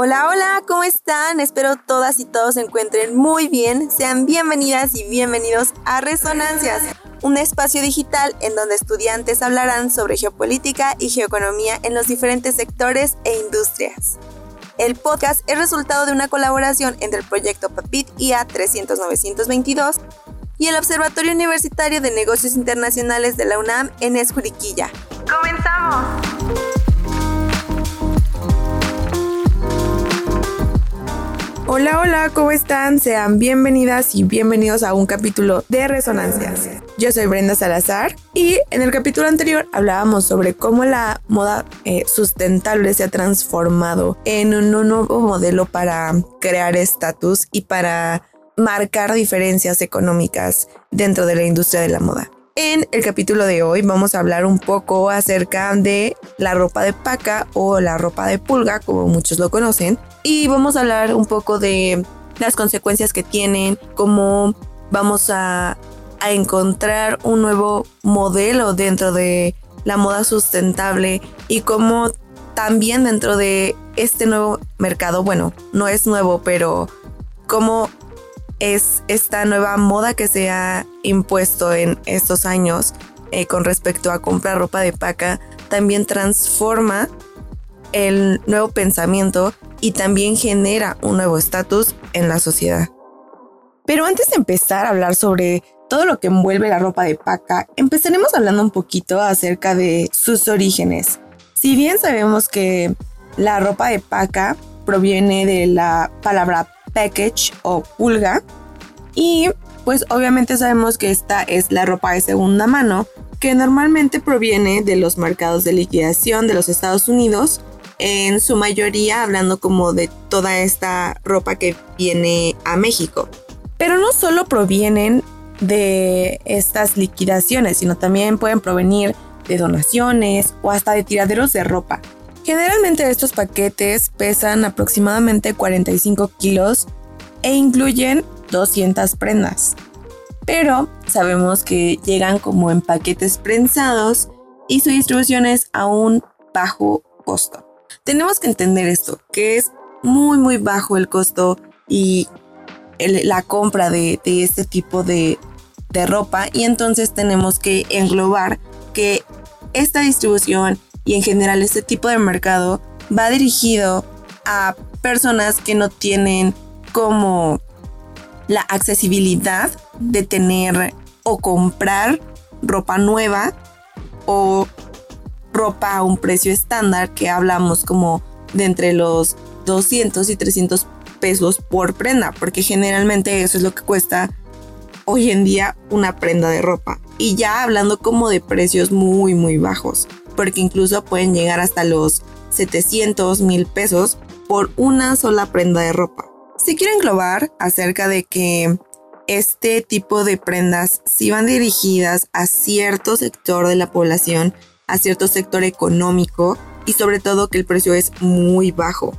Hola, hola, ¿cómo están? Espero todas y todos se encuentren muy bien. Sean bienvenidas y bienvenidos a Resonancias, un espacio digital en donde estudiantes hablarán sobre geopolítica y geoeconomía en los diferentes sectores e industrias. El podcast es resultado de una colaboración entre el proyecto PAPIT IA 300-922 y el Observatorio Universitario de Negocios Internacionales de la UNAM en Escuriquilla. ¡Comenzamos! Hola, hola, ¿cómo están? Sean bienvenidas y bienvenidos a un capítulo de Resonancias. Yo soy Brenda Salazar y en el capítulo anterior hablábamos sobre cómo la moda eh, sustentable se ha transformado en un nuevo modelo para crear estatus y para marcar diferencias económicas dentro de la industria de la moda. En el capítulo de hoy vamos a hablar un poco acerca de la ropa de paca o la ropa de pulga, como muchos lo conocen, y vamos a hablar un poco de las consecuencias que tienen, cómo vamos a, encontrar un nuevo modelo dentro de la moda sustentable y cómo también dentro de este nuevo mercado, bueno, no es nuevo, pero cómo es esta nueva moda que se ha impuesto en estos años eh, con respecto a comprar ropa de paca, también transforma el nuevo pensamiento y también genera un nuevo estatus en la sociedad. Pero antes de empezar a hablar sobre todo lo que envuelve la ropa de paca, empezaremos hablando un poquito acerca de sus orígenes. Si bien sabemos que la ropa de paca proviene de la palabra package o pulga. Y pues obviamente sabemos que esta es la ropa de segunda mano que normalmente proviene de los mercados de liquidación de los Estados Unidos, en su mayoría hablando como de toda esta ropa que viene a México. Pero no solo provienen de estas liquidaciones, sino también pueden provenir de donaciones o hasta de tiraderos de ropa. Generalmente estos paquetes pesan aproximadamente 45 kilos e incluyen 200 prendas. Pero sabemos que llegan como en paquetes prensados y su distribución es a un bajo costo. Tenemos que entender esto, que es muy muy bajo el costo y la compra de, este tipo de, de ropa y entonces tenemos que englobar que esta distribución y en general este tipo de mercado va dirigido a personas que no tienen como la accesibilidad de tener o comprar ropa nueva o ropa a un precio estándar que hablamos como de entre los 200 y 300 pesos por prenda, porque generalmente eso es lo que cuesta hoy en día una prenda de ropa. Y ya hablando como de precios muy, muy bajos porque incluso pueden llegar hasta los 700 mil pesos por una sola prenda de ropa. Si quiero englobar acerca de que este tipo de prendas sí van dirigidas a cierto sector de la población, a cierto sector económico y sobre todo que el precio es muy bajo.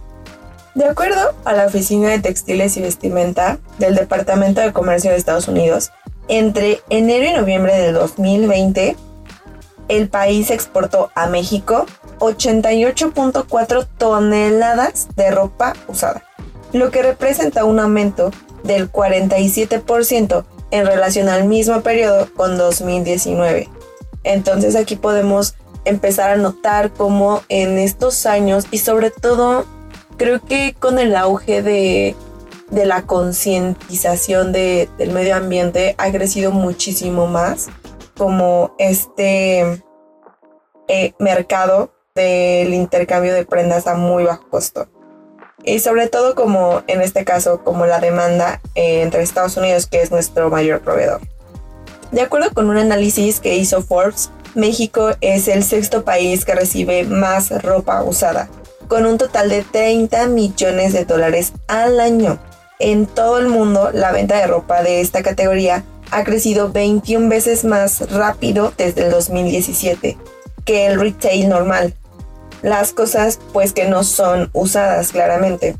De acuerdo a la Oficina de Textiles y Vestimenta del Departamento de Comercio de Estados Unidos, entre enero y noviembre del 2020, el país exportó a México 88.4 toneladas de ropa usada, lo que representa un aumento del 47% en relación al mismo periodo con 2019. Entonces aquí podemos empezar a notar cómo en estos años y sobre todo creo que con el auge de, la concientización del medio ambiente ha crecido muchísimo más como este eh, mercado del intercambio de prendas a muy bajo costo. Y sobre todo como en este caso, como la demanda eh, entre Estados Unidos, que es nuestro mayor proveedor. De acuerdo con un análisis que hizo Forbes, México es el sexto país que recibe más ropa usada, con un total de 30 millones de dólares al año. En todo el mundo, la venta de ropa de esta categoría ha crecido 21 veces más rápido desde el 2017 que el retail normal. Las cosas pues que no son usadas claramente.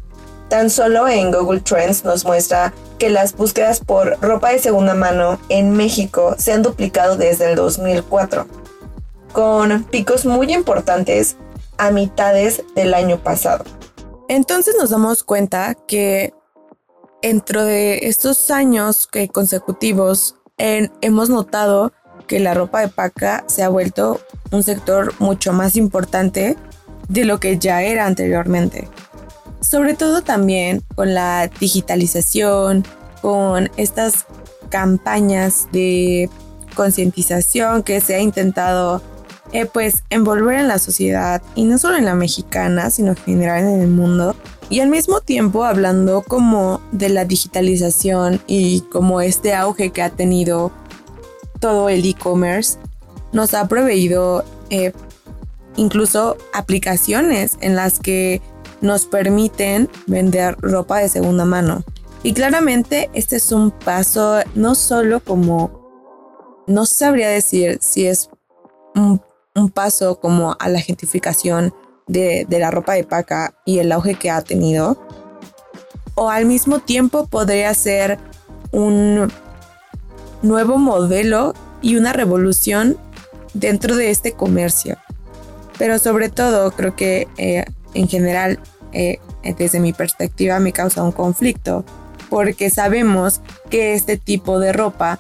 Tan solo en Google Trends nos muestra que las búsquedas por ropa de segunda mano en México se han duplicado desde el 2004, con picos muy importantes a mitades del año pasado. Entonces nos damos cuenta que dentro de estos años que consecutivos hemos notado que la ropa de paca se ha vuelto un sector mucho más importante de lo que ya era anteriormente. Sobre todo también con la digitalización, con estas campañas de concientización que se ha intentado eh, pues envolver en la sociedad y no solo en la mexicana, sino en general en el mundo. Y al mismo tiempo hablando como de la digitalización y como este auge que ha tenido todo el e-commerce, nos ha proveído eh, incluso aplicaciones en las que nos permiten vender ropa de segunda mano. Y claramente este es un paso no solo como, no sabría decir si es un, paso como a la gentrificación de, de la ropa de paca y el auge que ha tenido, o al mismo tiempo podría ser un nuevo modelo y una revolución dentro de este comercio. Pero sobre todo creo que eh, en general, eh, desde mi perspectiva, me causa un conflicto porque sabemos que este tipo de ropa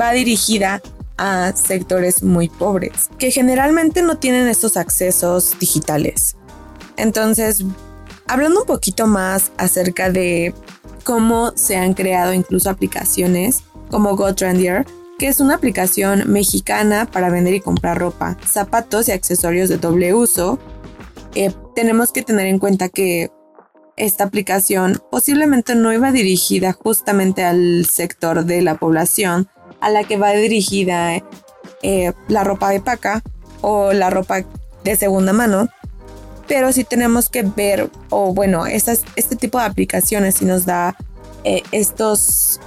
va dirigida a sectores muy pobres, que generalmente no tienen estos accesos digitales. Entonces, hablando un poquito más acerca de cómo se han creado incluso aplicaciones como GoTrendier, que es una aplicación mexicana para vender y comprar ropa, zapatos y accesorios de doble uso, eh, tenemos que tener en cuenta que esta aplicación posiblemente no iba dirigida justamente al sector de la población a la que va dirigida eh, la ropa de paca o la ropa de segunda mano. Pero sí tenemos que ver, o bueno, este tipo de aplicaciones sí nos da eh, estos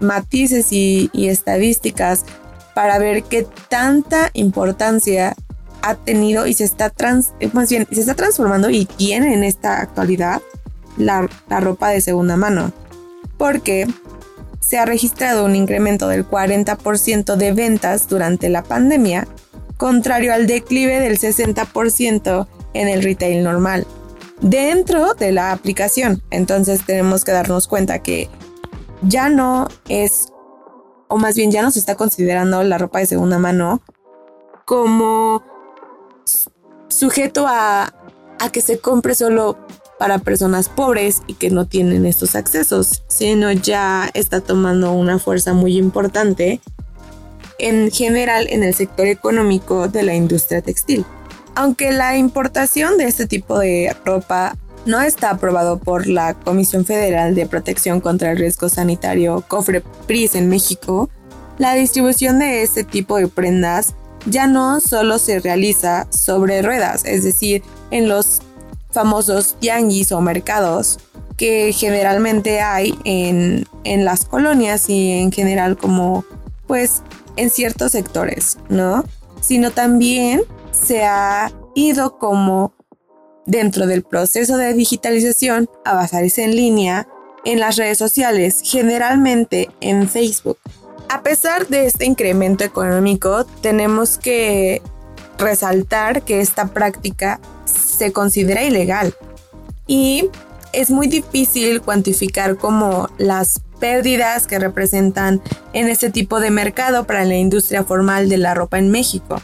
matices y, estadísticas para ver qué tanta importancia ha tenido y se está trans, más bien, se está transformando y tiene en esta actualidad la, ropa de segunda mano, porque se ha registrado un incremento del 40% de ventas durante la pandemia, contrario al declive del 60% en el retail normal. Dentro de la aplicación, entonces tenemos que darnos cuenta que ya no es, o más bien ya no se está considerando la ropa de segunda mano como sujeto a, a que se compre solo para personas pobres y que no tienen estos accesos, sino ya está tomando una fuerza muy importante en general en el sector económico de la industria textil. Aunque la importación de este tipo de ropa no está aprobado por la Comisión Federal de Protección contra el Riesgo Sanitario, COFREPRIS en México, la distribución de este tipo de prendas ya no solo se realiza sobre ruedas, es decir, en los famosos tianguis o mercados que generalmente hay en, en las colonias y en general como pues en ciertos sectores, ¿no? Sino también se ha ido como dentro del proceso de digitalización a basarse en línea en las redes sociales, generalmente en Facebook. A pesar de este incremento económico, tenemos que resaltar que esta práctica se considera ilegal y es muy difícil cuantificar como las pérdidas que representan en este tipo de mercado para la industria formal de la ropa en México.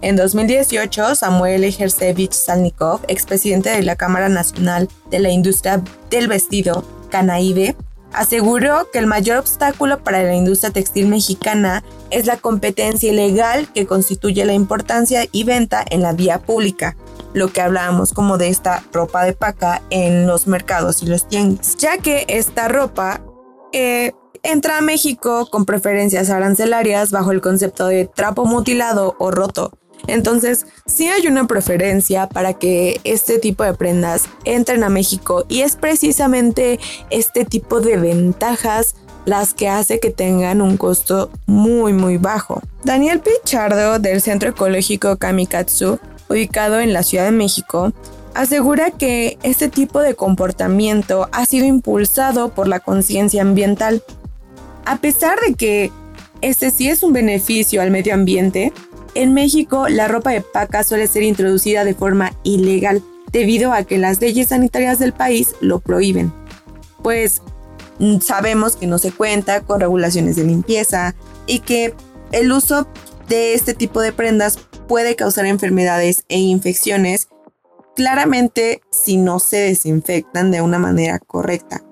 En 2018, Samuel Ejersevich Salnikov, expresidente de la Cámara Nacional de la Industria del Vestido, Canaide, aseguró que el mayor obstáculo para la industria textil mexicana es la competencia ilegal que constituye la importancia y venta en la vía pública, lo que hablábamos como de esta ropa de paca en los mercados y los tianguis, ya que esta ropa eh, entra a México con preferencias arancelarias bajo el concepto de trapo mutilado o roto, entonces, sí hay una preferencia para que este tipo de prendas entren a México y es precisamente este tipo de ventajas las que hace que tengan un costo muy muy bajo. Daniel Pichardo del Centro Ecológico Kamikatsu, ubicado en la Ciudad de México, asegura que este tipo de comportamiento ha sido impulsado por la conciencia ambiental. A pesar de que este sí es un beneficio al medio ambiente, en México, la ropa de paca suele ser introducida de forma ilegal, debido a que las leyes sanitarias del país lo prohíben. Pues mm, sabemos que no se cuenta con regulaciones de limpieza y que el uso de este tipo de prendas puede causar enfermedades e infecciones claramente si no se desinfectan de una manera correcta.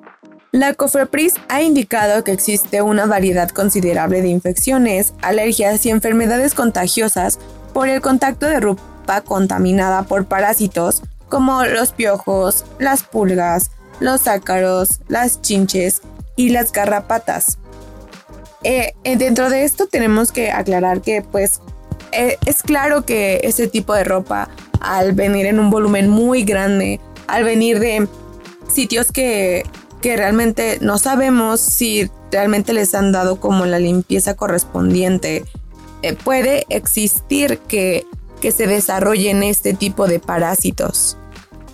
La COFEPRIS ha indicado que existe una variedad considerable de infecciones, alergias y enfermedades contagiosas por el contacto de ropa contaminada por parásitos como los piojos, las pulgas, los ácaros, las chinches y las garrapatas. Eh, eh, dentro de esto tenemos que aclarar que pues eh, es claro que ese tipo de ropa al venir en un volumen muy grande, al venir de sitios que que realmente no sabemos si realmente les han dado como la limpieza correspondiente. Eh, puede existir que, que se desarrollen este tipo de parásitos.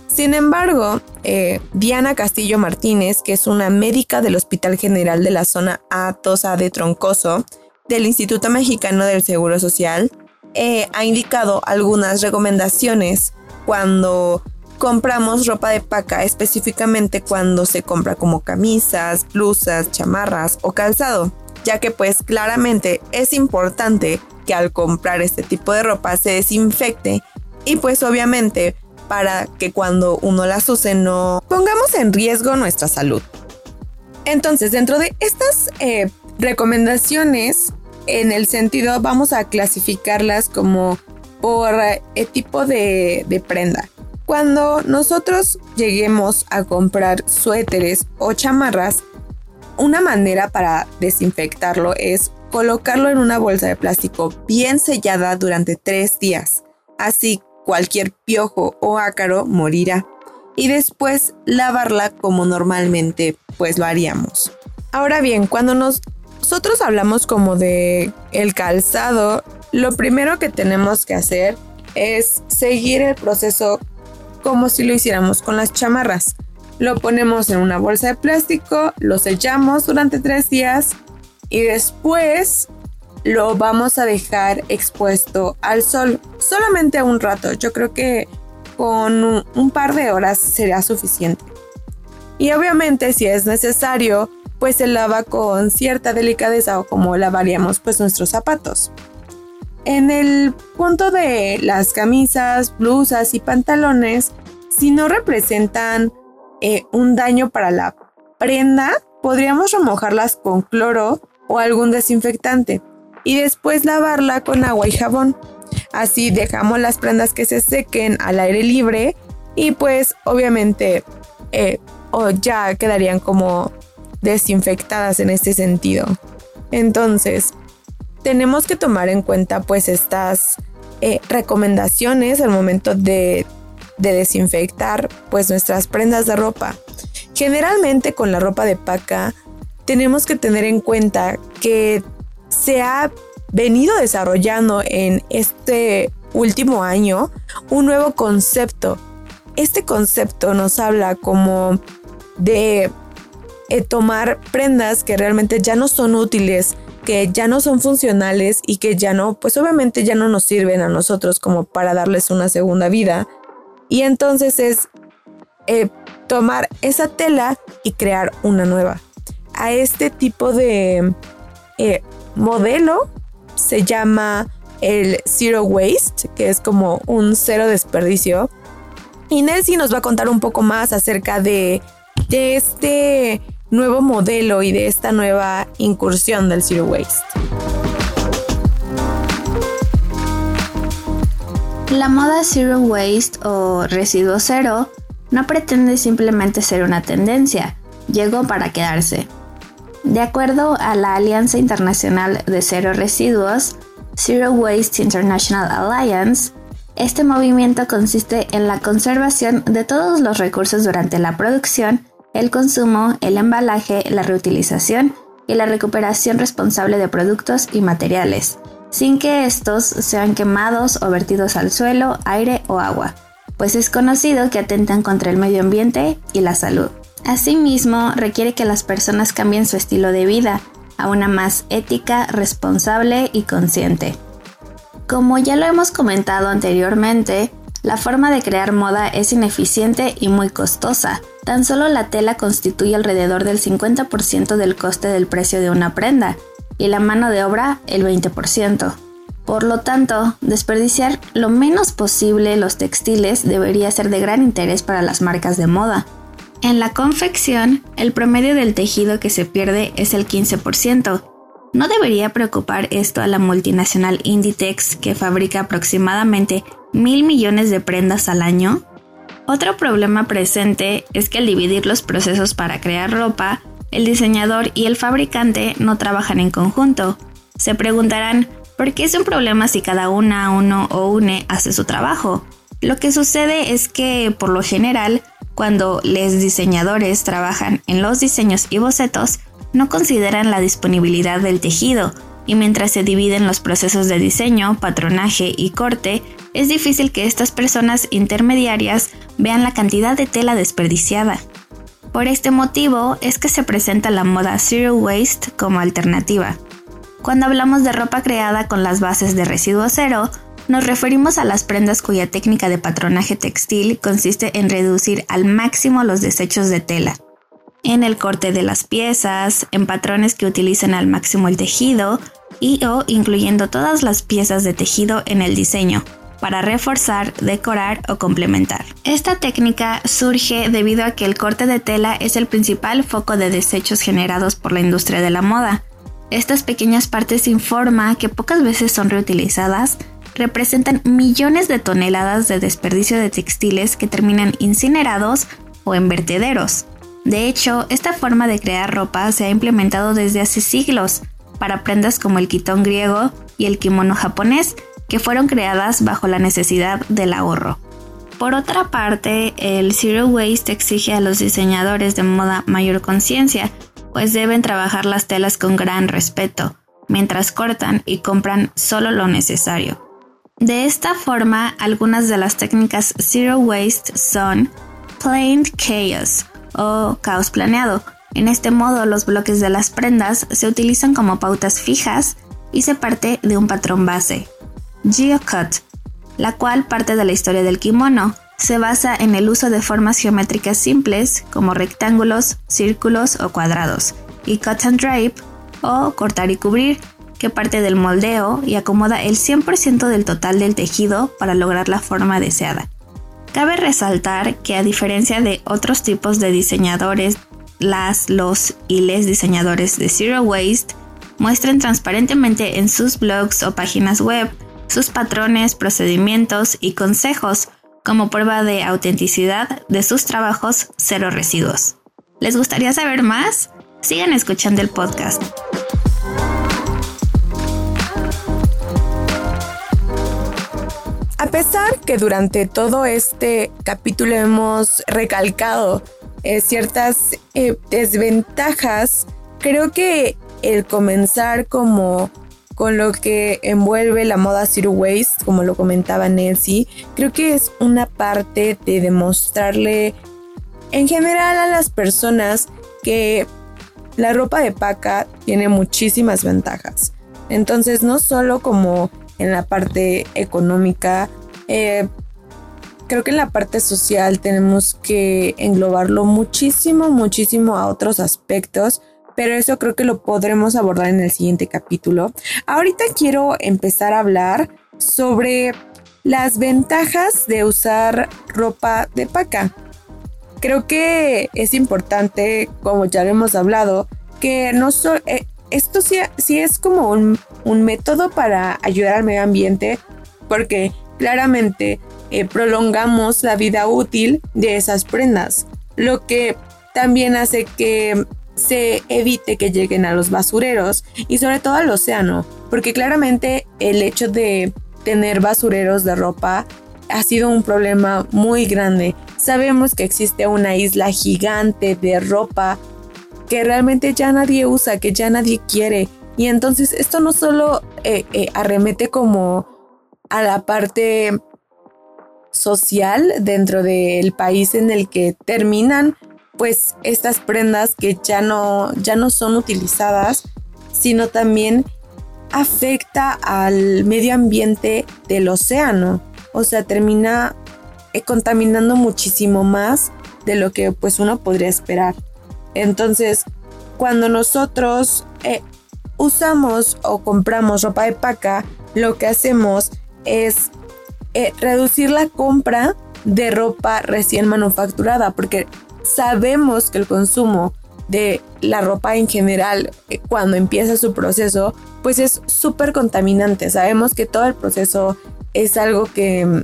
Sin embargo, eh, Diana Castillo Martínez, que es una médica del Hospital General de la Zona A Tosa de Troncoso del Instituto Mexicano del Seguro Social, eh, ha indicado algunas recomendaciones cuando compramos ropa de paca específicamente cuando se compra como camisas, blusas, chamarras o calzado, ya que pues claramente es importante que al comprar este tipo de ropa se desinfecte y pues obviamente para que cuando uno las use no pongamos en riesgo nuestra salud. Entonces dentro de estas eh, recomendaciones en el sentido vamos a clasificarlas como por eh, tipo de, de prenda. Cuando nosotros lleguemos a comprar suéteres o chamarras, una manera para desinfectarlo es colocarlo en una bolsa de plástico bien sellada durante tres días. Así cualquier piojo o ácaro morirá. Y después lavarla como normalmente pues lo haríamos. Ahora bien, cuando nosotros hablamos como de el calzado, lo primero que tenemos que hacer es seguir el proceso como si lo hiciéramos con las chamarras. Lo ponemos en una bolsa de plástico, lo sellamos durante tres días y después lo vamos a dejar expuesto al sol solamente un rato. Yo creo que con un par de horas será suficiente. Y obviamente si es necesario, pues se lava con cierta delicadeza o como lavaríamos pues nuestros zapatos. En el punto de las camisas, blusas y pantalones, si no representan eh, un daño para la prenda, podríamos remojarlas con cloro o algún desinfectante y después lavarla con agua y jabón. Así dejamos las prendas que se sequen al aire libre y pues obviamente eh, ya quedarían como desinfectadas en este sentido. Entonces, tenemos que tomar en cuenta pues estas eh, recomendaciones al momento de, desinfectar pues nuestras prendas de ropa. Generalmente con la ropa de paca tenemos que tener en cuenta que se ha venido desarrollando en este último año un nuevo concepto. Este concepto nos habla como de eh, tomar prendas que realmente ya no son útiles que ya no son funcionales y que ya no, pues obviamente ya no nos sirven a nosotros como para darles una segunda vida. Y entonces es eh, tomar esa tela y crear una nueva. A este tipo de eh, modelo se llama el Zero Waste, que es como un cero desperdicio. Y Nelsie nos va a contar un poco más acerca de, de este nuevo modelo y de esta nueva incursión del Zero Waste. La moda Zero Waste o residuo cero no pretende simplemente ser una tendencia, llegó para quedarse. De acuerdo a la Alianza Internacional de Cero Residuos, Zero Waste International Alliance, este movimiento consiste en la conservación de todos los recursos durante la producción el consumo, el embalaje, la reutilización y la recuperación responsable de productos y materiales, sin que estos sean quemados o vertidos al suelo, aire o agua, pues es conocido que atentan contra el medio ambiente y la salud. Asimismo, requiere que las personas cambien su estilo de vida a una más ética, responsable y consciente. Como ya lo hemos comentado anteriormente, La forma de crear moda es ineficiente y muy costosa. Tan solo la tela constituye alrededor del 50% del coste del precio de una prenda y la mano de obra el 20%. Por lo tanto, desperdiciar lo menos posible los textiles debería ser de gran interés para las marcas de moda. En la confección, el promedio del tejido que se pierde es el 15%. ¿No debería preocupar esto a la multinacional Inditex que fabrica aproximadamente mil millones de prendas al año? Otro problema presente es que al dividir los procesos para crear ropa, el diseñador y el fabricante no trabajan en conjunto. Se preguntarán, ¿por qué es un problema si cada una, uno o une hace su trabajo? Lo que sucede es que, por lo general, cuando los diseñadores trabajan en los diseños y bocetos, no consideran la disponibilidad del tejido, y mientras se dividen los procesos de diseño, patronaje y corte, es difícil que estas personas intermediarias vean la cantidad de tela desperdiciada. Por este motivo es que se presenta la moda Zero Waste como alternativa. Cuando hablamos de ropa creada con las bases de residuo cero, nos referimos a las prendas cuya técnica de patronaje textil consiste en reducir al máximo los desechos de tela, en el corte de las piezas, en patrones que utilicen al máximo el tejido y o incluyendo todas las piezas de tejido en el diseño, para reforzar, decorar o complementar. Esta técnica surge debido a que el corte de tela es el principal foco de desechos generados por la industria de la moda. Estas pequeñas partes sin forma, que pocas veces son reutilizadas, representan millones de toneladas de desperdicio de textiles que terminan incinerados o en vertederos. De hecho, esta forma de crear ropa se ha implementado desde hace siglos para prendas como el quitón griego y el kimono japonés, que fueron creadas bajo la necesidad del ahorro. Por otra parte, el Zero Waste exige a los diseñadores de moda mayor conciencia, pues deben trabajar las telas con gran respeto, mientras cortan y compran solo lo necesario. De esta forma, algunas de las técnicas Zero Waste son Planned Chaos o caos planeado. En este modo, los bloques de las prendas se utilizan como pautas fijas y se parte de un patrón base, Geocut, la cual parte de la historia del kimono. Se basa en el uso de formas geométricas simples como rectángulos, círculos o cuadrados, y cut and drape o cortar y cubrir, que parte del moldeo y acomoda el 100% del total del tejido para lograr la forma deseada. Cabe resaltar que a diferencia de otros tipos de diseñadores, las, los y les diseñadores de Zero Waste muestran transparentemente en sus blogs o páginas web sus patrones, procedimientos y consejos como prueba de autenticidad de sus trabajos cero residuos. ¿Les gustaría saber más? Sigan escuchando el podcast. A pesar que durante todo este capítulo hemos recalcado eh, ciertas eh, desventajas, creo que el comenzar como con lo que envuelve la moda Zero Waste, como lo comentaba Nancy, creo que es una parte de demostrarle en general a las personas que la ropa de paca tiene muchísimas ventajas. Entonces, no solo como en la parte económica, eh, creo que en la parte social tenemos que englobarlo muchísimo, muchísimo a otros aspectos pero eso creo que lo podremos abordar en el siguiente capítulo. Ahorita quiero empezar a hablar sobre las ventajas de usar ropa de paca. Creo que es importante, como ya lo hemos hablado, que no eh, esto sí, es como un, método para ayudar al medio ambiente, porque claramente eh, prolongamos la vida útil de esas prendas, lo que también hace que se evite que lleguen a los basureros y sobre todo al océano, porque claramente el hecho de tener basureros de ropa ha sido un problema muy grande. Sabemos que existe una isla gigante de ropa que realmente ya nadie usa, que ya nadie quiere. Y entonces esto no solo eh, eh, arremete como a la parte social dentro del país en el que terminan pues estas prendas que ya no, ya no son utilizadas, sino también afecta al medio ambiente del océano. O sea, termina eh, contaminando muchísimo más de lo que pues uno podría esperar. Entonces, cuando nosotros eh, usamos o compramos ropa de paca, lo que hacemos es eh, reducir la compra de ropa recién manufacturada, porque sabemos que el consumo de la ropa en general eh, cuando empieza su proceso, pues es súper contaminante. Sabemos que todo el proceso es algo que... Mm,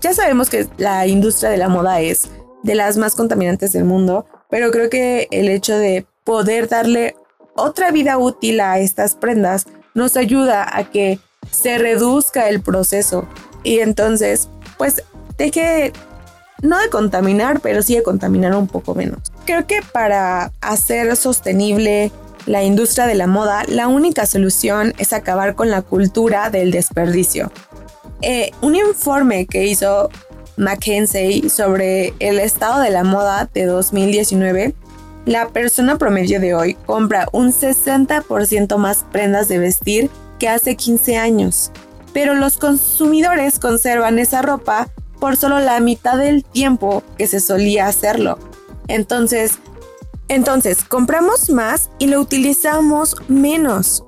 ya sabemos que la industria de la moda es de las más contaminantes del mundo, pero creo que el hecho de poder darle otra vida útil a estas prendas nos ayuda a que se reduzca el proceso y entonces pues deje no de contaminar, pero sí de contaminar un poco menos. Creo que para hacer sostenible la industria de la moda, la única solución es acabar con la cultura del desperdicio. Eh, un informe que hizo McKinsey sobre el estado de la moda de 2019, la persona promedio de hoy compra un 60% más prendas de vestir que hace 15 años, pero los consumidores conservan esa ropa por solo la mitad del tiempo que se solía hacerlo. Entonces, entonces compramos más y lo utilizamos menos.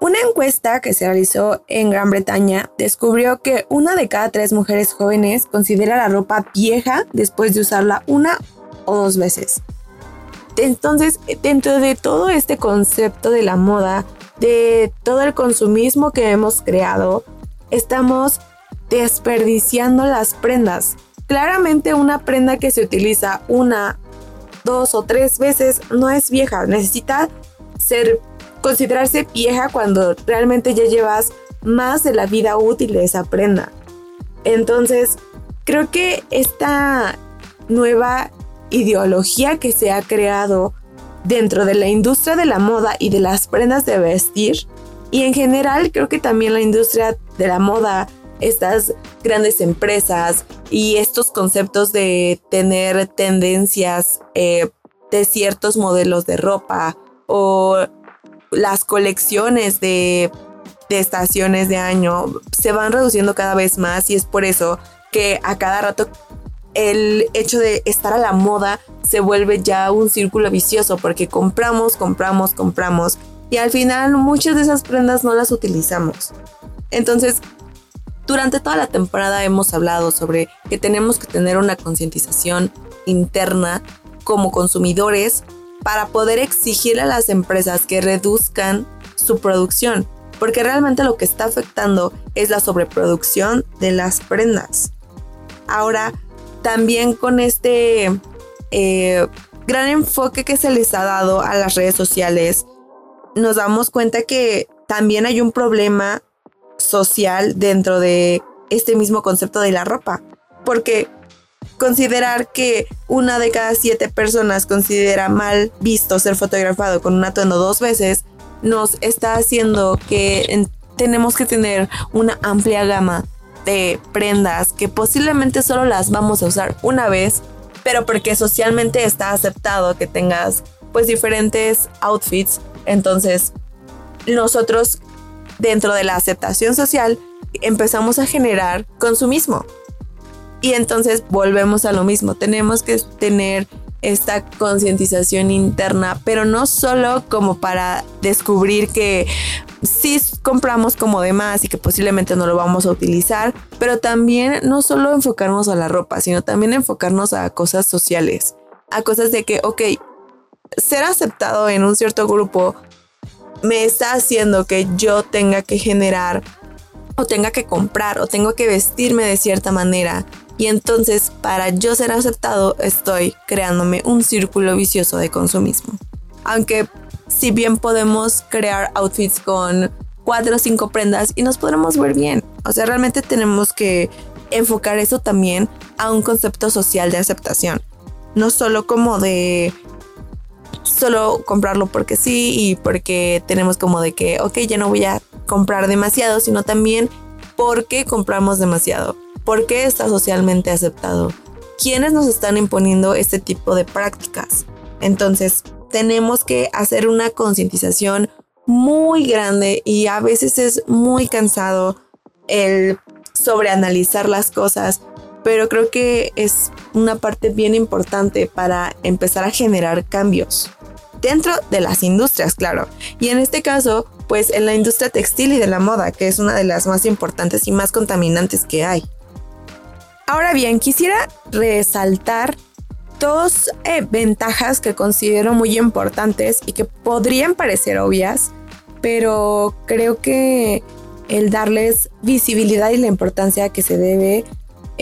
Una encuesta que se realizó en Gran Bretaña descubrió que una de cada tres mujeres jóvenes considera la ropa vieja después de usarla una o dos veces. Entonces, dentro de todo este concepto de la moda, de todo el consumismo que hemos creado, estamos desperdiciando las prendas. Claramente una prenda que se utiliza una, dos o tres veces no es vieja, necesita ser considerarse vieja cuando realmente ya llevas más de la vida útil de esa prenda. Entonces, creo que esta nueva ideología que se ha creado dentro de la industria de la moda y de las prendas de vestir, y en general creo que también la industria de la moda estas grandes empresas y estos conceptos de tener tendencias eh, de ciertos modelos de ropa o las colecciones de, de estaciones de año se van reduciendo cada vez más y es por eso que a cada rato el hecho de estar a la moda se vuelve ya un círculo vicioso porque compramos, compramos, compramos y al final muchas de esas prendas no las utilizamos. Entonces durante toda la temporada hemos hablado sobre que tenemos que tener una concientización interna como consumidores para poder exigir a las empresas que reduzcan su producción, porque realmente lo que está afectando es la sobreproducción de las prendas. Ahora, también con este eh, gran enfoque que se les ha dado a las redes sociales, nos damos cuenta que también hay un problema social dentro de este mismo concepto de la ropa. Porque considerar que una de cada siete personas considera mal visto ser fotografado con un atuendo dos veces nos está haciendo que tenemos que tener una amplia gama de prendas que posiblemente solo las vamos a usar una vez, pero porque socialmente está aceptado que tengas pues diferentes outfits, entonces nosotros dentro de la aceptación social empezamos a generar consumismo. Y entonces volvemos a lo mismo, tenemos que tener esta concientización interna, pero no solo como para descubrir que sí compramos como de más y que posiblemente no lo vamos a utilizar, pero también no solo enfocarnos a la ropa, sino también enfocarnos a cosas sociales, a cosas de que, ok, ser aceptado en un cierto grupo me está haciendo que yo tenga que generar o tenga que comprar o tengo que vestirme de cierta manera. Y entonces para yo ser aceptado estoy creándome un círculo vicioso de consumismo. Aunque si bien podemos crear outfits con cuatro o cinco prendas y nos podremos ver bien. O sea, realmente tenemos que enfocar eso también a un concepto social de aceptación. No solo como de solo comprarlo porque sí y porque tenemos como de que, ok, ya no voy a comprar demasiado, sino también porque compramos demasiado, porque está socialmente aceptado, quiénes nos están imponiendo este tipo de prácticas. Entonces, tenemos que hacer una concientización muy grande y a veces es muy cansado el sobreanalizar las cosas pero creo que es una parte bien importante para empezar a generar cambios dentro de las industrias, claro. Y en este caso, pues en la industria textil y de la moda, que es una de las más importantes y más contaminantes que hay. Ahora bien, quisiera resaltar dos eh, ventajas que considero muy importantes y que podrían parecer obvias, pero creo que el darles visibilidad y la importancia que se debe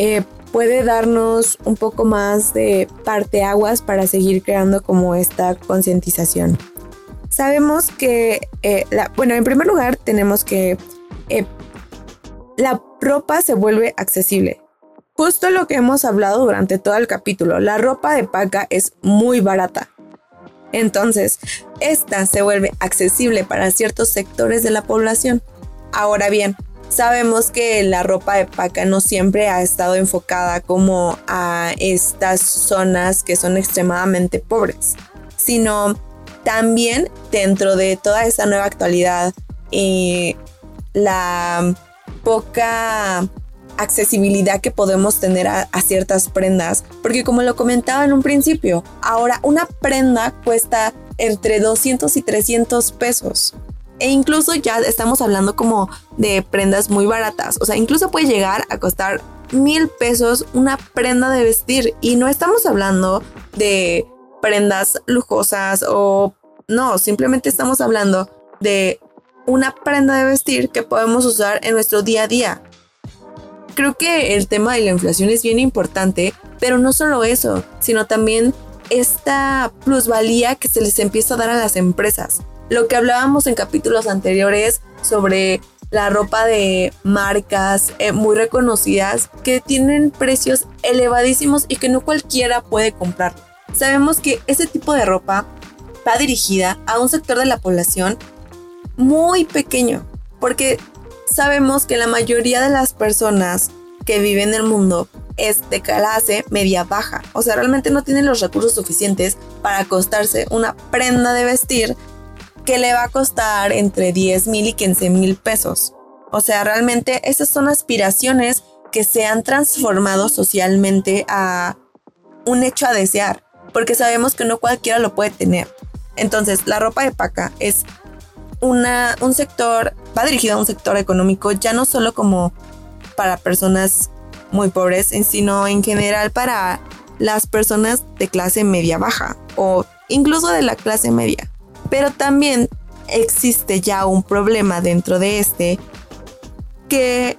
eh, puede darnos un poco más de parteaguas para seguir creando como esta concientización. Sabemos que, eh, bueno, en primer lugar tenemos que la ropa se vuelve accesible. Justo lo que hemos hablado durante todo el capítulo, la ropa de paca es muy barata. Entonces, esta se vuelve accesible para ciertos sectores de la población. Ahora bien, sabemos que la ropa de paca no siempre ha estado enfocada como a estas zonas que son extremadamente pobres, sino también dentro de toda esa nueva actualidad y la poca accesibilidad que podemos tener a, ciertas prendas, porque como lo comentaba en un principio, ahora una prenda cuesta entre 200 y 300 pesos. E incluso ya estamos hablando como de prendas muy baratas. O sea, incluso puede llegar a costar mil pesos una prenda de vestir. Y no estamos hablando de prendas lujosas o no, simplemente estamos hablando de una prenda de vestir que podemos usar en nuestro día a día creo que el tema de la inflación es bien importante, pero no solo eso, sino también esta plusvalía que se les empieza a dar a las empresas. Lo que hablábamos en capítulos anteriores sobre la ropa de marcas eh, muy reconocidas que tienen precios elevadísimos y que no cualquiera puede comprar. Sabemos que ese tipo de ropa va dirigida a un sector de la población muy pequeño, porque sabemos que la mayoría de las personas que viven en el mundo es de clase media baja. O sea, realmente no tienen los recursos suficientes para costarse una prenda de vestir que le va a costar entre 10 mil y 15 mil pesos. O sea, realmente esas son aspiraciones que se han transformado socialmente a un hecho a desear, porque sabemos que no cualquiera lo puede tener. Entonces, la ropa de paca es un sector, va dirigido a un sector económico ya no solo como para personas muy pobres, sino en general para las personas de clase media baja o incluso de la clase media. Pero también existe ya un problema dentro de este que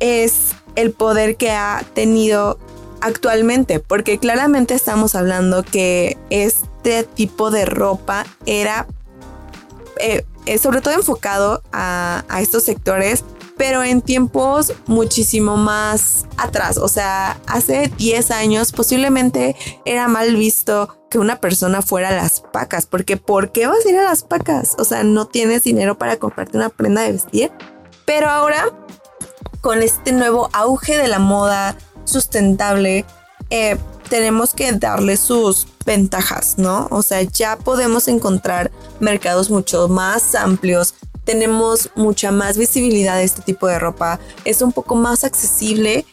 es el poder que ha tenido actualmente, porque claramente estamos hablando que este tipo de ropa era eh, sobre todo enfocado a, estos sectores, pero en tiempos muchísimo más atrás. O sea, hace 10 años posiblemente era mal visto que una persona fuera a las pacas, porque ¿por qué vas a ir a las pacas? O sea, no tienes dinero para comprarte una prenda de vestir. Pero ahora, con este nuevo auge de la moda sustentable, eh, tenemos que darle sus ventajas, ¿no? O sea, ya podemos encontrar mercados mucho más amplios, tenemos mucha más visibilidad de este tipo de ropa, es un poco más accesible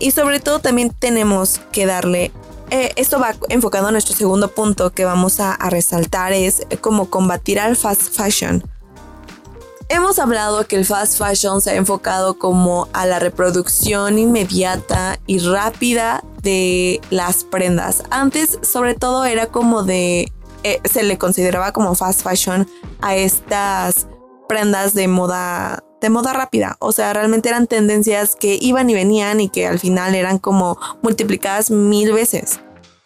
y sobre todo también tenemos que darle... Eh, esto va enfocado a nuestro segundo punto que vamos a, resaltar, es como combatir al fast fashion. Hemos hablado que el fast fashion se ha enfocado como a la reproducción inmediata y rápida de las prendas. Antes, sobre todo, era como de. Eh, se le consideraba como fast fashion a estas prendas de moda de moda rápida. O sea, realmente eran tendencias que iban y venían y que al final eran como multiplicadas mil veces.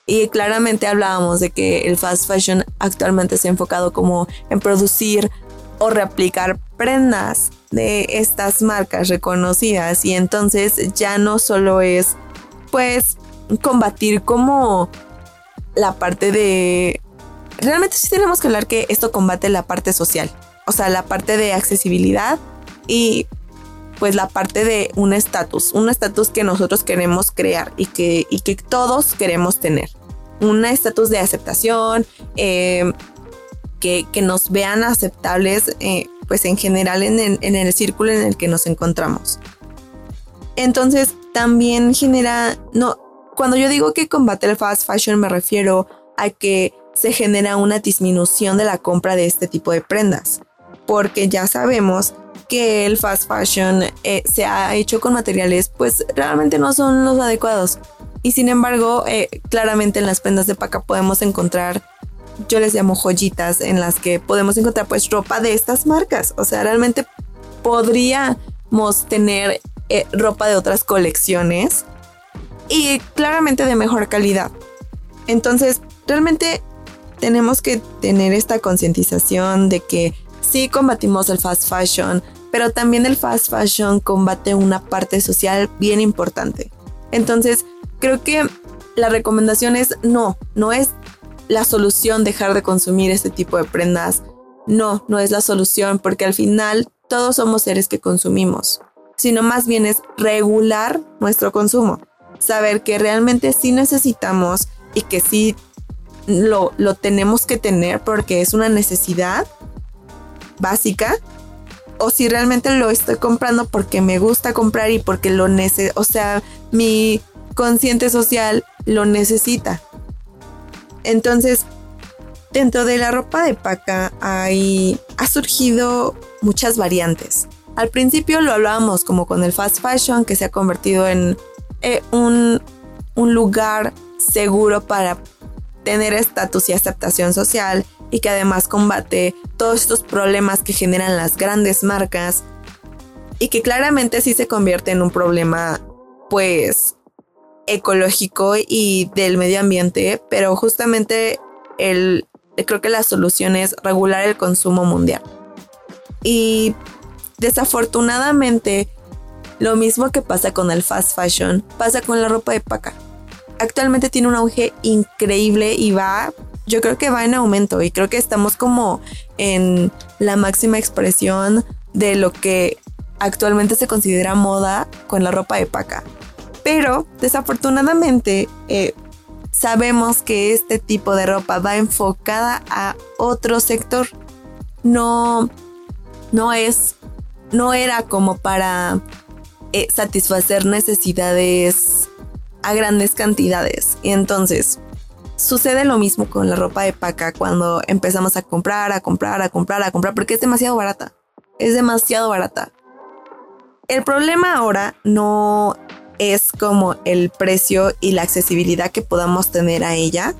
Y claramente hablábamos de que el fast fashion actualmente se ha enfocado como en producir o replicar prendas de estas marcas reconocidas y entonces ya no solo es pues combatir como la parte de realmente sí tenemos que hablar que esto combate la parte social o sea la parte de accesibilidad y pues la parte de un estatus un estatus que nosotros queremos crear y que, y que todos queremos tener un estatus de aceptación eh, que, nos vean aceptables, eh, pues en general en el, en el círculo en el que nos encontramos. Entonces, también genera, no, cuando yo digo que combate el fast fashion me refiero a que se genera una disminución de la compra de este tipo de prendas, porque ya sabemos que el fast fashion eh, se ha hecho con materiales pues realmente no son los adecuados. Y sin embargo, eh, claramente en las prendas de paca podemos encontrar, yo les llamo joyitas, en las que podemos encontrar pues ropa de estas marcas. O sea, realmente podríamos tener eh, ropa de otras colecciones y claramente de mejor calidad. Entonces, realmente tenemos que tener esta concientización de que sí combatimos el fast fashion, pero también el fast fashion combate una parte social bien importante. Entonces, creo que la recomendación es no, no es la solución dejar de consumir este tipo de prendas. No, no es la solución porque al final todos somos seres que consumimos, sino más bien es regular nuestro consumo saber que realmente sí necesitamos y que sí lo, lo tenemos que tener porque es una necesidad básica o si realmente lo estoy comprando porque me gusta comprar y porque lo necesito, o sea, mi consciente social lo necesita. Entonces, dentro de la ropa de paca hay ha surgido muchas variantes. Al principio lo hablábamos como con el fast fashion que se ha convertido en eh, un, un lugar seguro para tener estatus y aceptación social y que además combate todos estos problemas que generan las grandes marcas y que claramente sí se convierte en un problema pues ecológico y del medio ambiente, pero justamente el, creo que la solución es regular el consumo mundial. Y desafortunadamente lo mismo que pasa con el fast fashion, pasa con la ropa de paca. Actualmente tiene un auge increíble y va, yo creo que va en aumento y creo que estamos como en la máxima expresión de lo que actualmente se considera moda con la ropa de paca. Pero desafortunadamente eh, sabemos que este tipo de ropa va enfocada a otro sector. No, no es, no era como para eh, satisfacer necesidades a grandes cantidades. Y entonces sucede lo mismo con la ropa de paca cuando empezamos a comprar, a comprar, a comprar, a comprar, porque es demasiado barata. Es demasiado barata. El problema ahora no es como el precio y la accesibilidad que podamos tener a ella,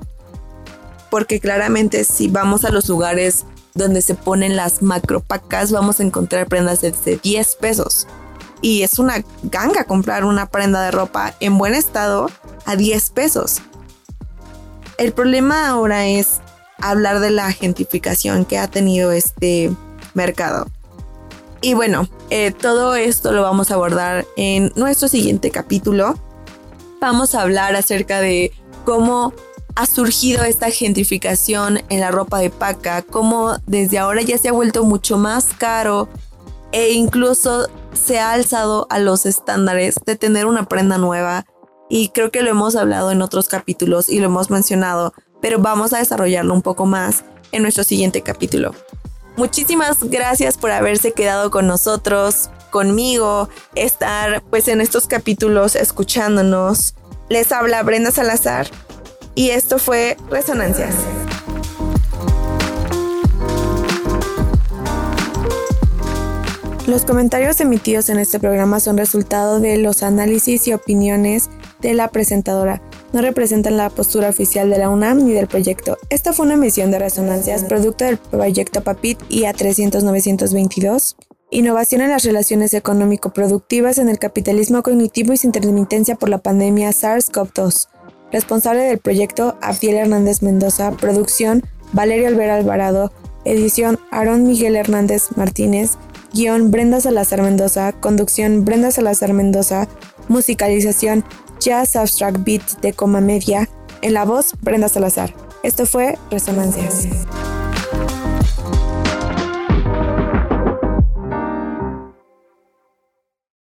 porque claramente si vamos a los lugares donde se ponen las macro pacas, vamos a encontrar prendas de 10 pesos y es una ganga comprar una prenda de ropa en buen estado a 10 pesos. El problema ahora es hablar de la gentrificación que ha tenido este mercado. Y bueno, eh, todo esto lo vamos a abordar en nuestro siguiente capítulo. Vamos a hablar acerca de cómo ha surgido esta gentrificación en la ropa de paca, cómo desde ahora ya se ha vuelto mucho más caro e incluso se ha alzado a los estándares de tener una prenda nueva y creo que lo hemos hablado en otros capítulos y lo hemos mencionado, pero vamos a desarrollarlo un poco más en nuestro siguiente capítulo. Muchísimas gracias por haberse quedado con nosotros, conmigo, estar pues en estos capítulos escuchándonos. Les habla Brenda Salazar y esto fue Resonancias. Los comentarios emitidos en este programa son resultado de los análisis y opiniones de la presentadora. No representan la postura oficial de la UNAM ni del proyecto. Esta fue una emisión de resonancias, producto del proyecto PAPIT IA 300-922. Innovación en las relaciones económico-productivas en el capitalismo cognitivo y su intermitencia por la pandemia SARS-CoV-2. Responsable del proyecto, Abdiel Hernández Mendoza. Producción, Valerio Alvera Alvarado. Edición, Aaron Miguel Hernández Martínez. Guión Brenda Salazar Mendoza. Conducción Brenda Salazar Mendoza. Musicalización Jazz Abstract Beat de Coma Media. En la voz Brenda Salazar. Esto fue Resonancias.